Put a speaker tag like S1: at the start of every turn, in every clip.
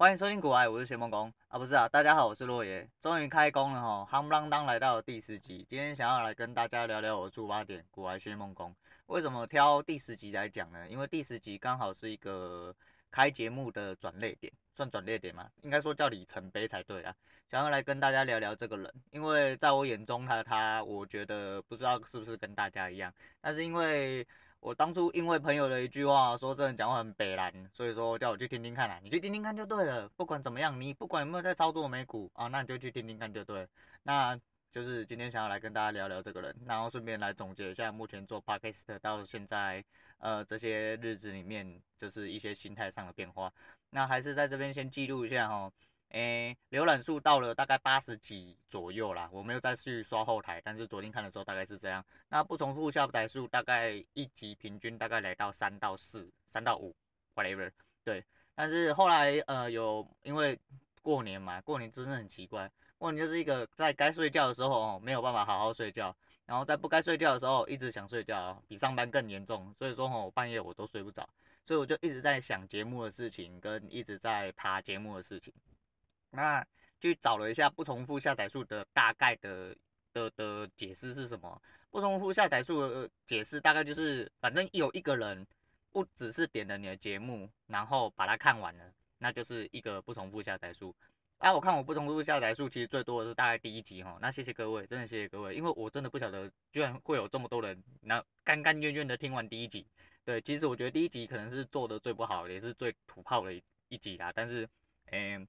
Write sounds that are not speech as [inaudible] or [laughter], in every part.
S1: 欢迎收听股癌，我是薛梦工啊，不是啊，大家好，我是洛爷，终于开工了哈，夯不啷当来到第十集，今天想要来跟大家聊聊我的出发点，股癌薛梦工。为什么挑第十集来讲呢？因为第十集刚好是一个开节目的转捩点，算转捩点吗？应该说叫里程碑才对啊。想要来跟大家聊聊这个人，因为在我眼中他他，我觉得不知道是不是跟大家一样，但是因为。我当初因为朋友的一句话说这人讲话很北烂，所以说叫我去听听看啊，你去听听看就对了。不管怎么样，你不管有没有在操作美股啊，那你就去听听看就对。那就是今天想要来跟大家聊聊这个人，然后顺便来总结一下目前做 Podcast 到现在呃这些日子里面，就是一些心态上的变化。那还是在这边先记录一下哈。诶，浏览数到了大概八十几左右啦，我没有再去刷后台，但是昨天看的时候大概是这样。那不重复下载数大概一集平均大概来到三到四、三到五，whatever。对，但是后来呃有因为过年嘛，过年真的很奇怪，过年就是一个在该睡觉的时候哦没有办法好好睡觉，然后在不该睡觉的时候一直想睡觉，比上班更严重，所以说哦半夜我都睡不着，所以我就一直在想节目的事情，跟一直在爬节目的事情。那去找了一下不重复下载数的大概的的的解释是什么？不重复下载数的解释大概就是，反正有一个人不只是点了你的节目，然后把它看完了，那就是一个不重复下载数。啊，我看我不重复下载数其实最多的是大概第一集哈。那谢谢各位，真的谢谢各位，因为我真的不晓得居然会有这么多人，那甘甘愿愿的听完第一集。对，其实我觉得第一集可能是做的最不好，也是最土炮的一一集啦。但是，嗯。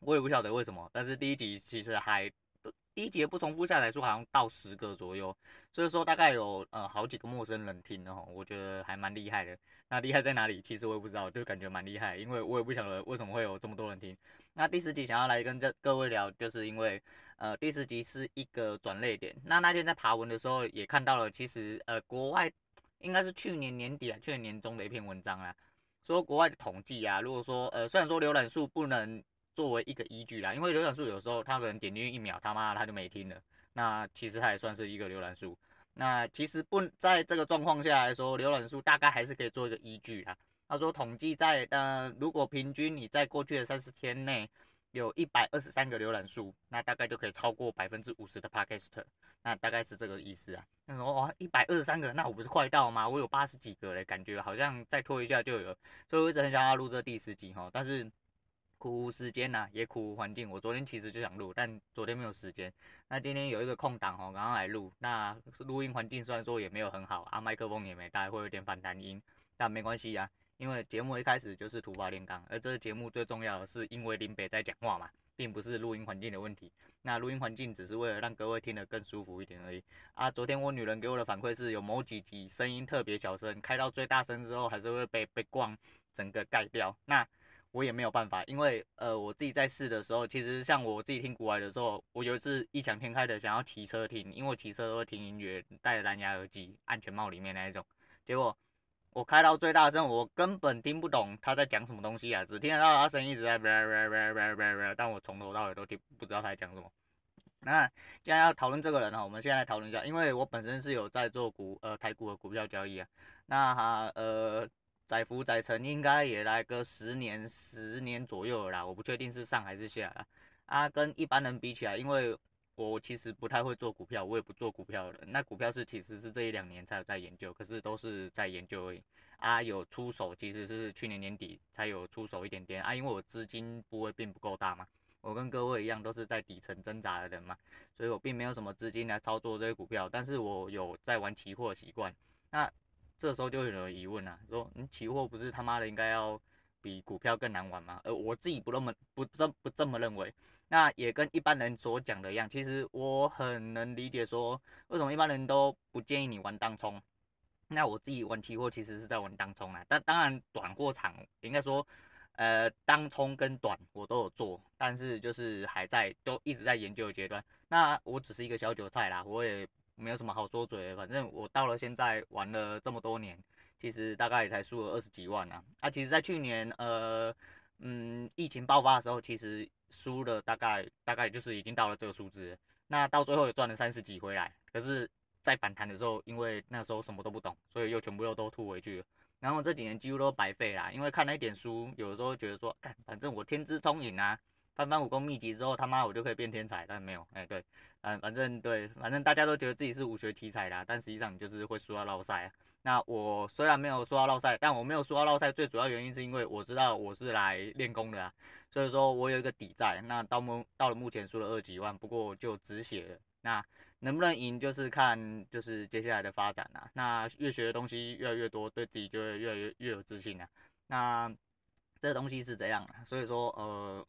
S1: 我也不晓得为什么，但是第一集其实还第一集不重复下载数好像到十个左右，所以说大概有呃好几个陌生人听的哈，我觉得还蛮厉害的。那厉害在哪里？其实我也不知道，就感觉蛮厉害，因为我也不晓得为什么会有这么多人听。那第十集想要来跟这各位聊，就是因为呃第十集是一个转泪点。那那天在爬文的时候也看到了，其实呃国外应该是去年年底啊，去年年中的一篇文章啦，说国外的统计啊，如果说呃虽然说浏览数不能。作为一个依据啦，因为浏览数有时候他可能点进去一秒，他妈他就没听了。那其实他也算是一个浏览数。那其实不在这个状况下来说，浏览数大概还是可以做一个依据啦。他说统计在呃，如果平均你在过去的三十天内有一百二十三个浏览数，那大概就可以超过百分之五十的 Podcast，。那大概是这个意思啊。那说哇，一百二十三个，那我不是快到吗？我有八十几个嘞，感觉好像再拖一下就有。所以我一直很想要录这第十集哈，但是。苦无时间呐、啊，也苦无环境。我昨天其实就想录，但昨天没有时间。那今天有一个空档哦，刚刚来录。那录音环境虽然说也没有很好啊，麦克风也没带，会有点反弹音，但没关系啊，因为节目一开始就是突发炼钢，而这个节目最重要的是因为林北在讲话嘛，并不是录音环境的问题。那录音环境只是为了让各位听得更舒服一点而已啊。昨天我女人给我的反馈是有某几集声音特别小声，开到最大声之后还是会被被光整个盖掉。那我也没有办法，因为呃，我自己在试的时候，其实像我自己听股癌的时候，我有一次异想天开的想要骑车听，因为我骑车都会听音乐，戴着蓝牙耳机，安全帽里面那一种。结果我开到最大声，我根本听不懂他在讲什么东西啊，只听得到他声音一直在，[laughs] 但我从头到尾都听不知道他在讲什么。那既然要讨论这个人哈，我们现在来讨论一下，因为我本身是有在做股呃台股的股票交易啊，那哈呃。载福载沉应该也来个十年十年左右了啦，我不确定是上还是下啦。啊，跟一般人比起来，因为我其实不太会做股票，我也不做股票的。那股票是其实是这一两年才有在研究，可是都是在研究而已。啊，有出手其实是去年年底才有出手一点点啊，因为我资金部位并不够大嘛，我跟各位一样都是在底层挣扎的人嘛，所以我并没有什么资金来操作这些股票，但是我有在玩期货习惯。那这时候就有人疑问啊，说你期货不是他妈的应该要比股票更难玩吗？呃，我自己不那么不这不这么认为。那也跟一般人所讲的一样，其实我很能理解说为什么一般人都不建议你玩当冲。那我自己玩期货其实是在玩当冲啊，但当然短或长应该说，呃，当冲跟短我都有做，但是就是还在都一直在研究的阶段。那我只是一个小韭菜啦，我也。没有什么好说嘴的，反正我到了现在玩了这么多年，其实大概也才输了二十几万啊。啊，其实，在去年，呃，嗯，疫情爆发的时候，其实输了大概大概就是已经到了这个数字。那到最后也赚了三十几回来，可是，在反弹的时候，因为那时候什么都不懂，所以又全部又都吐回去了。然后这几年几乎都白费啦，因为看了一点书，有的时候觉得说，干，反正我天资聪颖啊，翻翻武功秘籍之后，他妈我就可以变天才，但没有，哎，对，嗯，反正对，反正大家都觉得自己是武学奇才啦，但实际上你就是会输到落赛啊。那我虽然没有输到落赛，但我没有输到落赛，最主要原因是因为我知道我是来练功的啊，所以说我有一个底在。那到目到了目前输了二几万，不过就止血了。那能不能赢，就是看就是接下来的发展啊。那越学的东西越来越多，对自己就会越来越越有自信啊。那这个东西是这样，所以说呃，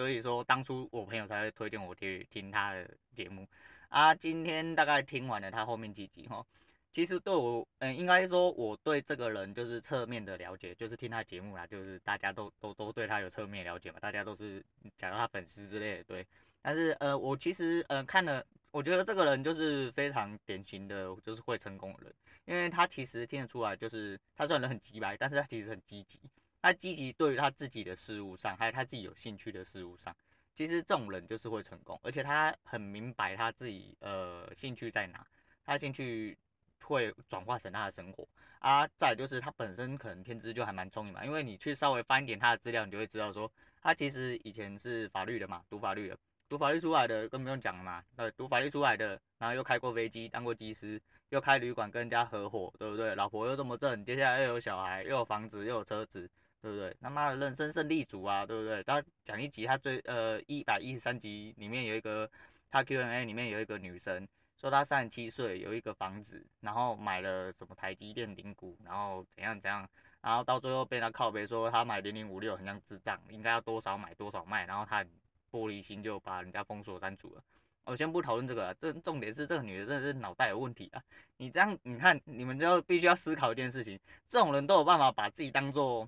S1: 所以说当初我朋友才会推荐我去听他的节目啊。今天大概听完了他后面几集哈。其实对我，嗯，应该说我对这个人就是侧面的了解，就是听他节目啦，就是大家都都都对他有侧面了解嘛，大家都是讲到他粉丝之类的，对。但是呃，我其实呃看了，我觉得这个人就是非常典型的，就是会成功的人，因为他其实听得出来，就是他虽然人很直白，但是他其实很积极，他积极对于他自己的事物上，还有他自己有兴趣的事物上，其实这种人就是会成功，而且他很明白他自己呃兴趣在哪，他兴趣。会转化成他的生活啊，再就是他本身可能天资就还蛮聪明嘛，因为你去稍微翻一点他的资料，你就会知道说他其实以前是法律的嘛，读法律的，读法律出来的更不用讲了嘛，呃，读法律出来的，然后又开过飞机，当过机师，又开旅馆跟人家合伙，对不对？老婆又这么正，接下来又有小孩，又有房子，又有车子，对不对？他妈的人生胜利组啊，对不对？他讲一集，他最呃一百一十三集里面有一个他 Q&A 里面有一个女生。说她三十七岁有一个房子，然后买了什么台积电零股，然后怎样怎样，然后到最后被他靠北说他买零零五六很像智障，应该要多少买多少卖，然后他玻璃心就把人家封锁删除了。我先不讨论这个，这重点是这个女的真的是脑袋有问题啊！你这样你看你们就必须要思考一件事情，这种人都有办法把自己当做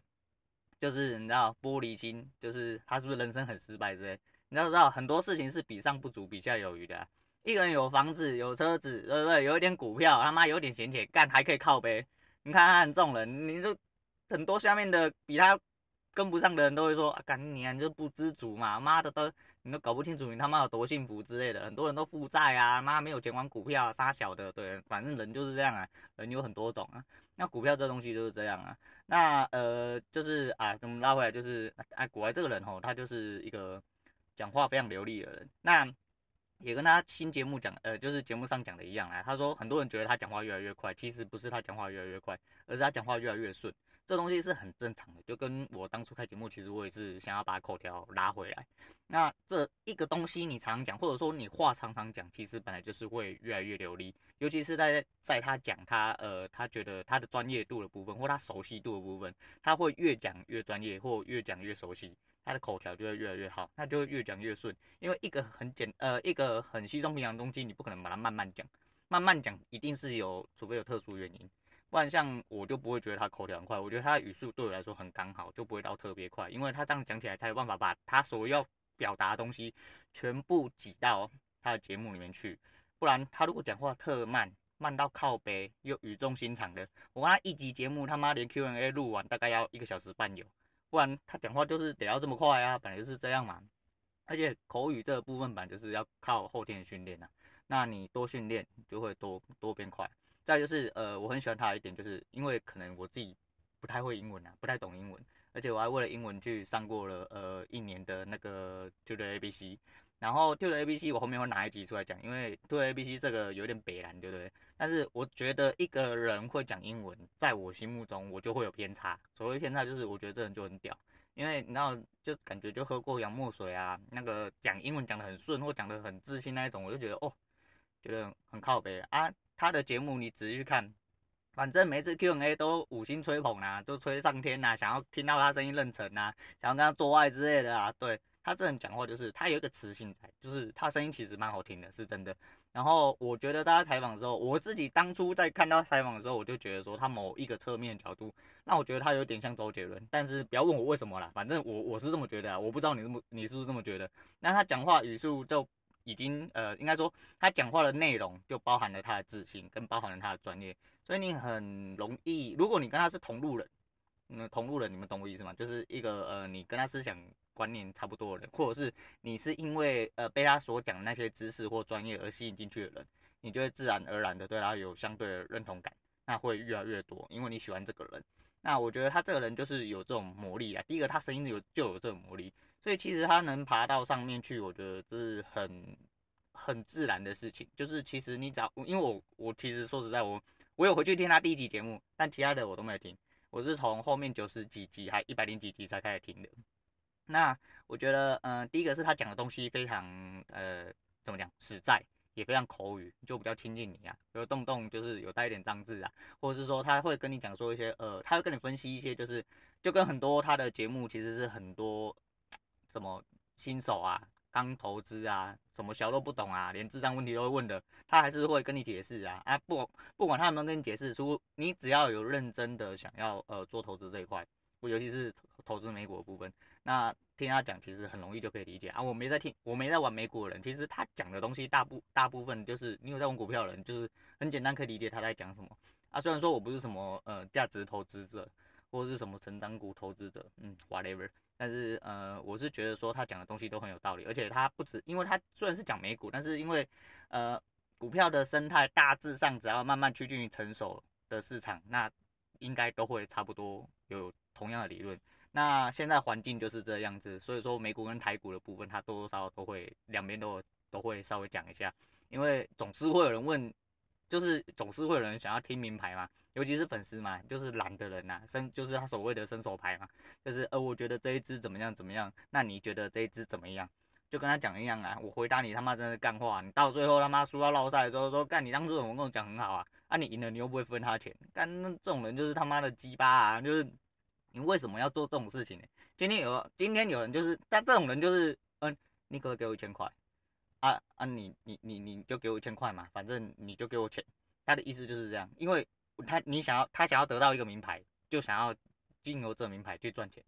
S1: 就是你知道玻璃心，就是他是不是人生很失败之类？你要知道很多事情是比上不足，比下有余的。一个人有房子有车子，对不对？有一点股票，他妈有点闲钱干，还可以靠背。你看他很这种人，你就很多下面的比他跟不上的人都会说，啊，干你啊，你就不知足嘛，妈的都你都搞不清楚你他妈有多幸福之类的。很多人都负债啊，妈没有钱玩股票，杀小的，对，反正人就是这样啊，人有很多种啊。那股票这东西就是这样啊。那呃，就是啊，我们拉回来就是，哎，古来这个人吼，他就是一个讲话非常流利的人。那也跟他新节目讲，呃，就是节目上讲的一样啊。他说很多人觉得他讲话越来越快，其实不是他讲话越来越快，而是他讲话越来越顺。这东西是很正常的，就跟我当初开节目，其实我也是想要把口条拉回来。那这一个东西你常常讲，或者说你话常常讲，其实本来就是会越来越流利。尤其是在在他讲他呃，他觉得他的专业度的部分，或他熟悉度的部分，他会越讲越专业，或越讲越熟悉。他的口条就会越来越好，那就会越讲越顺。因为一个很简呃，一个很稀松平常的东西，你不可能把它慢慢讲，慢慢讲一定是有，除非有特殊原因，不然像我就不会觉得他口条很快。我觉得他的语速对我来说很刚好，就不会到特别快，因为他这样讲起来才有办法把他所要表达的东西全部挤到他的节目里面去。不然他如果讲话特慢，慢到靠北又语重心长的，我看他一集节目他妈连 Q&A 录完大概要一个小时半有。不然他讲话就是得要这么快啊，本来就是这样嘛。而且口语这个部分本来就是要靠后天训练呐。那你多训练就会多多变快。再就是呃，我很喜欢他的一点，就是因为可能我自己不太会英文啊，不太懂英文，而且我还为了英文去上过了呃一年的那个 Tutor ABC。然后 Tutor ABC 我后面会拿一集出来讲，因为 TO ABC 这个有点北蓝，对不对？但是我觉得一个人会讲英文，在我心目中我就会有偏差。所谓偏差就是我觉得这人就很屌，因为你知道就感觉就喝过洋墨水啊，那个讲英文讲得很顺或讲得很自信那一种，我就觉得哦，觉得很靠北啊。他的节目你仔细去看，反正每次 Q&A 都五星吹捧啊，都吹上天啊，想要听到他声音认成啊，想要跟他做爱之类的啊，对。他这人讲话就是他有一个磁性在，就是他声音其实蛮好听的，是真的。然后我觉得大家采访的时候，我自己当初在看到采访的时候，我就觉得说他某一个侧面角度，那我觉得他有点像周杰伦。但是不要问我为什么啦，反正我我是这么觉得啊，我不知道你这么你是不是这么觉得？那他讲话语速就已经呃，应该说他讲话的内容就包含了他的自信，跟包含了他的专业，所以你很容易，如果你跟他是同路人，嗯，同路人你们懂我意思吗？就是一个呃，你跟他思想。观念差不多的人，或者是你是因为呃被他所讲的那些知识或专业而吸引进去的人，你就会自然而然的对他有相对的认同感，那会越来越多，因为你喜欢这个人。那我觉得他这个人就是有这种魔力啊。第一个，他声音有就有这种魔力，所以其实他能爬到上面去，我觉得是很很自然的事情。就是其实你只要，因为我我其实说实在，我我有回去听他第一集节目，但其他的我都没有听。我是从后面九十几集还一百零几集才开始听的。那我觉得，嗯、第一个是他讲的东西非常，呃，怎么讲，实在。也非常口语，就比较亲近你啊，比如动不动就是有带一点脏字啊，或者是说他会跟你讲说一些呃，他会跟你分析一些，就是就跟很多他的节目其实是很多什么新手啊，刚投资啊，什么小都不懂啊，连智商问题都会问的，他还是会跟你解释啊啊，不不管他有没有跟你解释出，你只要有认真的想要呃做投资这一块，尤其是投资美股的部分，那。听他讲，其实很容易就可以理解啊。我没在听，我没在玩美股的人，其实他讲的东西大部大部分就是你有在玩股票的人，就是很简单可以理解他在讲什么啊。虽然说我不是什么呃价值投资者，或者是什么成长股投资者，嗯，whatever，但是呃我是觉得说他讲的东西都很有道理，而且他不止，因为他虽然是讲美股，但是因为呃股票的生态大致上只要慢慢趋近于成熟的市场，那应该都会差不多有同样的理论。那现在环境就是这样子，所以说美股跟台股的部分，它多多少少都会两边都都会稍微讲一下，因为总是会有人问，就是总是会有人想要听明牌嘛，尤其是粉丝嘛，就是懒的人呐、啊，伸就是他所谓的伸手牌嘛，就是呃我觉得这一支怎么样怎么样，那你觉得这一支怎么样？就跟他讲一样啊，我回答你他妈真是干话，你到最后他妈输到落赛的时候说干你当初怎么跟我讲很好啊，啊你赢了你又不会分他钱，干那这种人就是他妈的鸡巴啊，就是。你为什么要做这种事情呢？今天有今天有人就是，但这种人就是，嗯，你可不可以给我一千块？啊啊，你你你你就给我一千块嘛，反正你就给我钱。他的意思就是这样，因为他你想要他想要得到一个名牌，就想要经由这名牌去赚钱。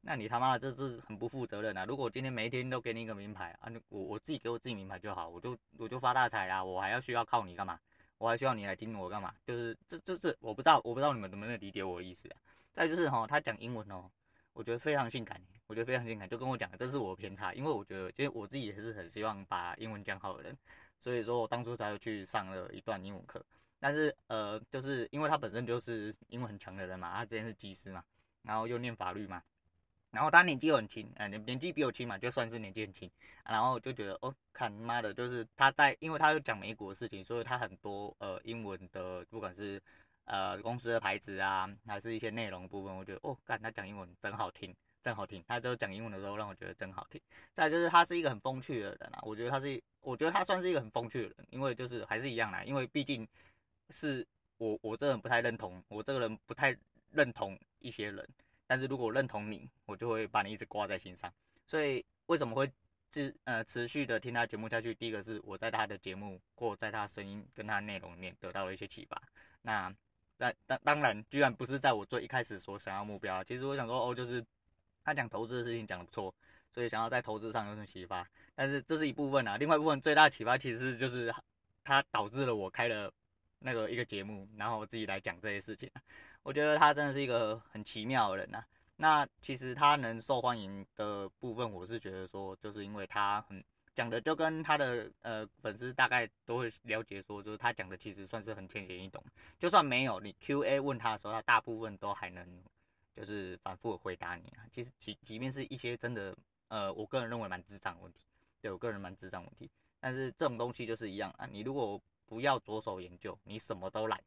S1: 那你他妈的这是很不负责任啊！如果今天每一天都给你一个名牌啊，我我自己给我自己名牌就好，我就我就发大财啦，我还要需要靠你干嘛？我还需要你来听我干嘛？就是这这这，我不知道我不知道你们能不能理解我的意思啊？再就是哈，他讲英文哦，我觉得非常性感，我觉得非常性感，就跟我讲，这是我的偏差，因为我觉得，其实我自己也是很希望把英文讲好的人，所以说我当初才会去上了一段英文课。但是呃，就是因为他本身就是英文很强的人嘛，他之前是技师嘛，然后又念法律嘛，然后他年纪又很轻，呃，年纪比我轻嘛，就算是年纪很轻，然后就觉得哦，看妈的，就是他在，因为他又讲美国的事情，所以他很多呃英文的，不管是。呃，公司的牌子啊，还是一些内容部分，我觉得哦，干他讲英文真好听，真好听。他就讲英文的时候让我觉得真好听。再就是他是一个很风趣的人啊，我觉得他是，我觉得他算是一个很风趣的人，因为就是还是一样啦，因为毕竟是我我这个人不太认同，我这个人不太认同一些人，但是如果认同你，我就会把你一直挂在心上。所以为什么会持呃持续的听他节目下去？第一个是我在他的节目或在他声音跟他内容里面得到了一些启发。那在当当然，居然不是在我最一开始所想要目标。其实我想说，哦，就是他讲投资的事情讲的不错，所以想要在投资上有点启发。但是这是一部分啊，另外一部分最大的启发其实就是他导致了我开了那个一个节目，然后我自己来讲这些事情。我觉得他真的是一个很奇妙的人呐。那其实他能受欢迎的部分，我是觉得说，就是因为他很。讲的就跟他的呃粉丝大概都会了解说，就是他讲的其实算是很浅显易懂，就算没有你 Q&A 问他的时候，他大部分都还能就是反复回答你啊。其实即即便是一些真的呃，我个人认为蛮智障的问题，对我个人蛮智障问题，但是这种东西就是一样啊，你如果不要着手研究，你什么都懒，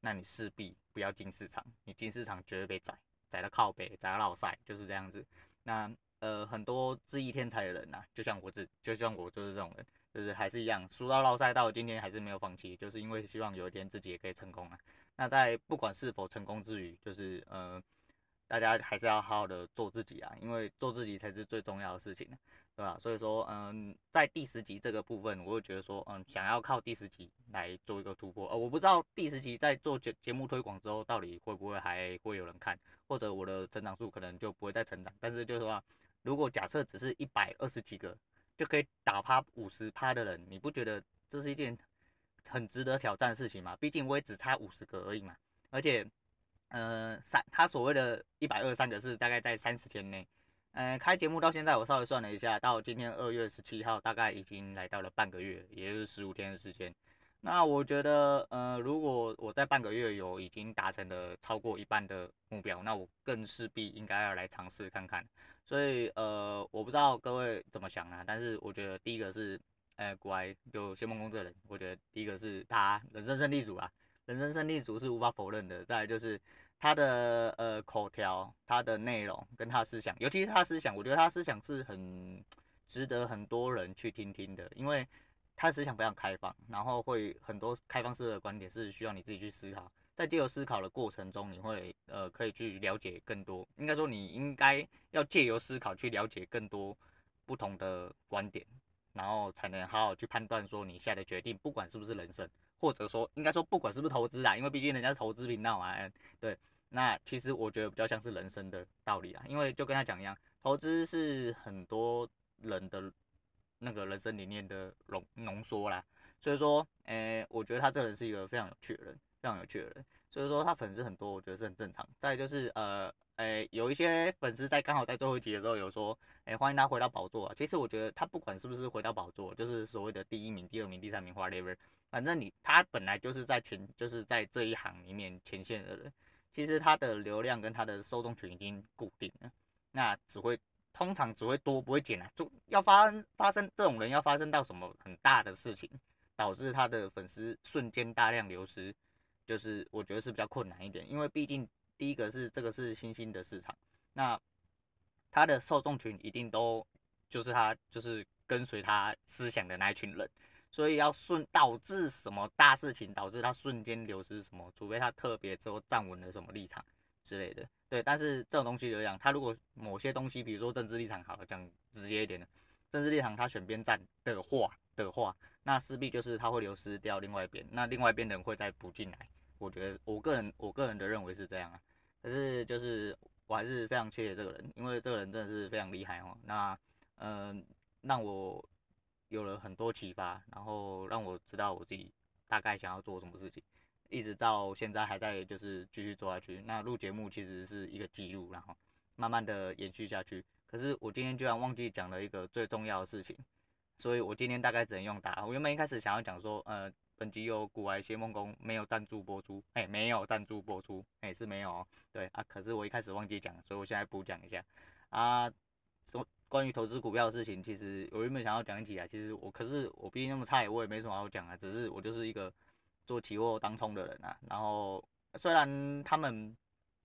S1: 那你势必不要进市场，你进市场绝对被宰，宰到靠北，宰到落赛，就是这样子。那。呃，很多智力天才的人呐、啊，就像我这，就像我就是这种人，就是还是一样，输到落赛到今天还是没有放弃，就是因为希望有一天自己也可以成功啊。那在不管是否成功之余，就是呃，大家还是要好好的做自己啊，因为做自己才是最重要的事情，对吧？所以说，嗯，在第十集这个部分，我会觉得说，嗯，想要靠第十集来做一个突破。呃，我不知道第十集在做节节目推广之后，到底会不会还会有人看，或者我的成长数可能就不会再成长，但是就是说。如果假设只是一百二十几个就可以打趴五十趴的人，你不觉得这是一件很值得挑战的事情吗？毕竟我也只差五十个而已嘛。而且，呃，三他所谓的一百二三个是大概在三十天内。呃，开节目到现在，我稍微算了一下，到今天二月十七号，大概已经来到了半个月，也就是十五天的时间。那我觉得，呃，如果我在半个月有已经达成了超过一半的目标，那我更势必应该要来尝试看看。所以，呃，我不知道各位怎么想啊，但是我觉得第一个是，呃，古埃就谢孟恭这人，我觉得第一个是他人生胜利组啊，人生胜利组是无法否认的。再就是他的呃口条、他的内容跟他思想，尤其是他思想，我觉得他思想是很 [tsk] 值得很多人去听听的，因为。他的思想非常开放，然后会很多开放式的观点是需要你自己去思考，在借由思考的过程中，你会呃可以去了解更多，应该说你应该要借由思考去了解更多不同的观点，然后才能好好去判断说你下的决定，不管是不是人生，或者说应该说不管是不是投资啊，因为毕竟人家是投资频道啊，[laughs] 对，那其实我觉得比较像是人生的道理啊，因为就跟他讲一样，投资是很多人的。那个人生理念的浓浓缩啦，所以说，诶、我觉得他这个人是一个非常有趣的人，非常有趣的人，所以说他粉丝很多，我觉得是很正常。再就是，呃，诶、有一些粉丝在刚好在最后一集的时候有说，诶、欢迎他回到宝座啊。其实我觉得他不管是不是回到宝座，就是所谓的第一名、第二名、第三名，whatever，反正你他本来就是在前，就是在这一行里面前线的人，其实他的流量跟他的受众群已经固定了，那只会。通常只会多不会减啊，就要发发生这种人要发生到什么很大的事情，导致他的粉丝瞬间大量流失，就是我觉得是比较困难一点，因为毕竟第一个是这个是新兴的市场，那他的受众群一定都就是他就是跟随他思想的那一群人，所以要瞬导致什么大事情导致他瞬间流失什么，除非他特别之后站稳了什么立场之类的。对，但是这种东西就讲，他如果某些东西，比如说政治立场，好了，讲直接一点的，政治立场他选边站的话的话，那势必就是他会流失掉另外一边，那另外一边人会再补进来。我觉得我个人我个人的认为是这样啊，可是就是我还是非常谢谢这个人，因为这个人真的是非常厉害哦。那嗯、让我有了很多启发，然后让我知道我自己大概想要做什么事情。一直到现在还在就是继续做下去。那录节目其实是一个记录，然后慢慢的延续下去。可是我今天居然忘记讲了一个最重要的事情，所以我今天大概只能用打。我原本一开始想要讲说，呃，本集由股癌谢孟恭没有赞助播出，哎、没有赞助播出，哎、是没有哦。对啊，可是我一开始忘记讲，所以我现在补讲一下啊。说关于投资股票的事情，其实我原本想要讲起来，其实我可是我毕竟那么菜，我也没什么好讲啊，只是我就是一个。做期货当冲的人啊，然后虽然他们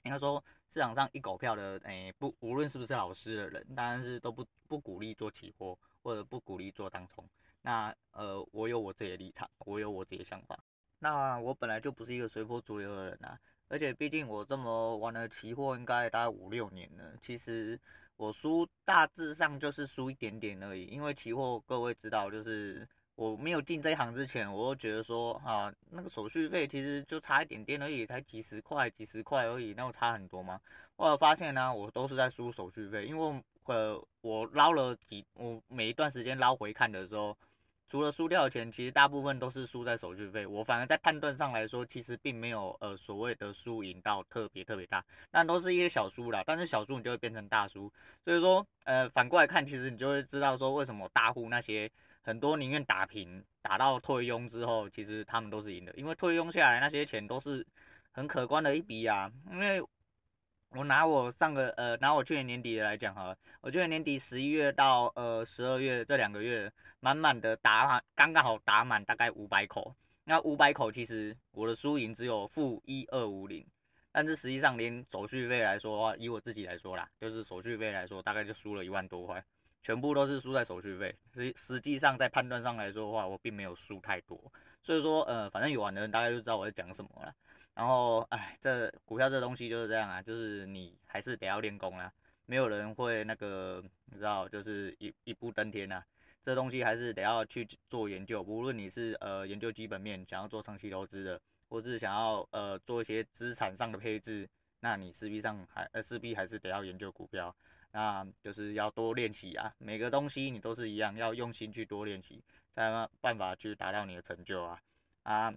S1: 应该说市场上一狗票的，诶、不，无论是不是老师的人，但是都不不鼓励做期货或者不鼓励做当冲。那呃，我有我自己的立场，我有我自己的想法。那我本来就不是一个随波逐流的人啊，而且毕竟我这么玩了期货应该大概五六年了，其实我输大致上就是输一点点而已，因为期货各位知道就是。我没有进这一行之前，我都觉得说啊，那个手续费其实就差一点点而已，才几十块、几十块而已，那我差很多吗？后来发现呢、我都是在输手续费，因为呃，我捞了几，我每一段时间捞回看的时候，除了输掉的钱，其实大部分都是输在手续费。我反而在判断上来说，其实并没有呃所谓的输赢到特别特别大，但都是一些小输啦。但是小输你就会变成大输，所以说呃反过来看，其实你就会知道说为什么大户那些。很多宁愿打平，打到退佣之后，其实他们都是赢的，因为退佣下来那些钱都是很可观的一笔啊。因为我拿我上个呃拿我去年年底的来讲哈，我去年年底十一月到呃十二月这两个月，满满的打满，刚刚好打满大概五百口。那五百口其实我的输赢只有负一二五零，但是实际上连手续费来说的话，以我自己来说啦，就是手续费来说，大概就输了一万多块。全部都是输在手续费，实实际上在判断上来说的话，我并没有输太多，所以说呃，反正有玩的人大概就知道我在讲什么了。然后哎，这股票这东西就是这样啊，就是你还是得要练功啦，没有人会那个你知道，就是一一步登天呐。这东西还是得要去做研究，无论你是呃研究基本面，想要做长期投资的，或是想要呃做一些资产上的配置，那你势必上还呃势必还是得要研究股票。那就是要多练习啊，每个东西你都是一样，要用心去多练习，才有办法去达到你的成就啊啊！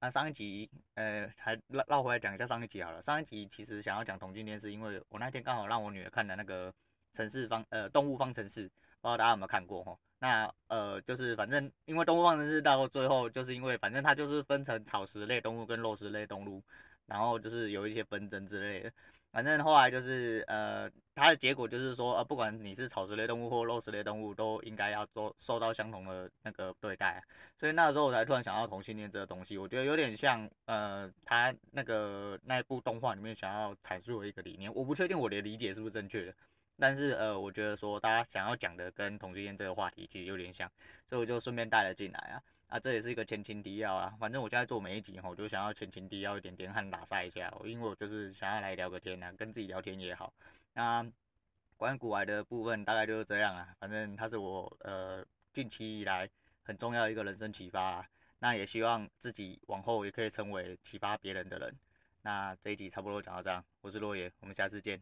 S1: 那上一集，呃，还绕绕回来讲一下上一集好了。上一集其实想要讲同性恋，是因为我那天刚好让我女儿看的那个城市方，呃，动物方程式，不知道大家有没有看过齁？那呃，就是反正因为动物方程式到最后，就是因为反正它就是分成草食类动物跟肉食类动物，然后就是有一些纷争之类的。反正后来就是呃，它的结果就是说，呃，不管你是草食类动物或肉食类动物，都应该要做受到相同的那个对待。所以那时候我才突然想到同性恋这个东西，我觉得有点像呃，他那个那一部动画里面想要阐述的一个理念。我不确定我的理解是不是正确的，但是呃，我觉得说大家想要讲的跟同性恋这个话题其实有点像，所以我就顺便带了进来啊。啊，这也是一个前情提要啊。反正我现在做每一集吼，我就想要前情提要一点点和打赛一下，因为我就是想要来聊个天啊，跟自己聊天也好。那关于古玩的部分大概就是这样啊。反正它是我呃近期以来很重要一个人生启发啊。那也希望自己往后也可以成为启发别人的人。那这一集差不多讲到这样，我是洛野，我们下次见。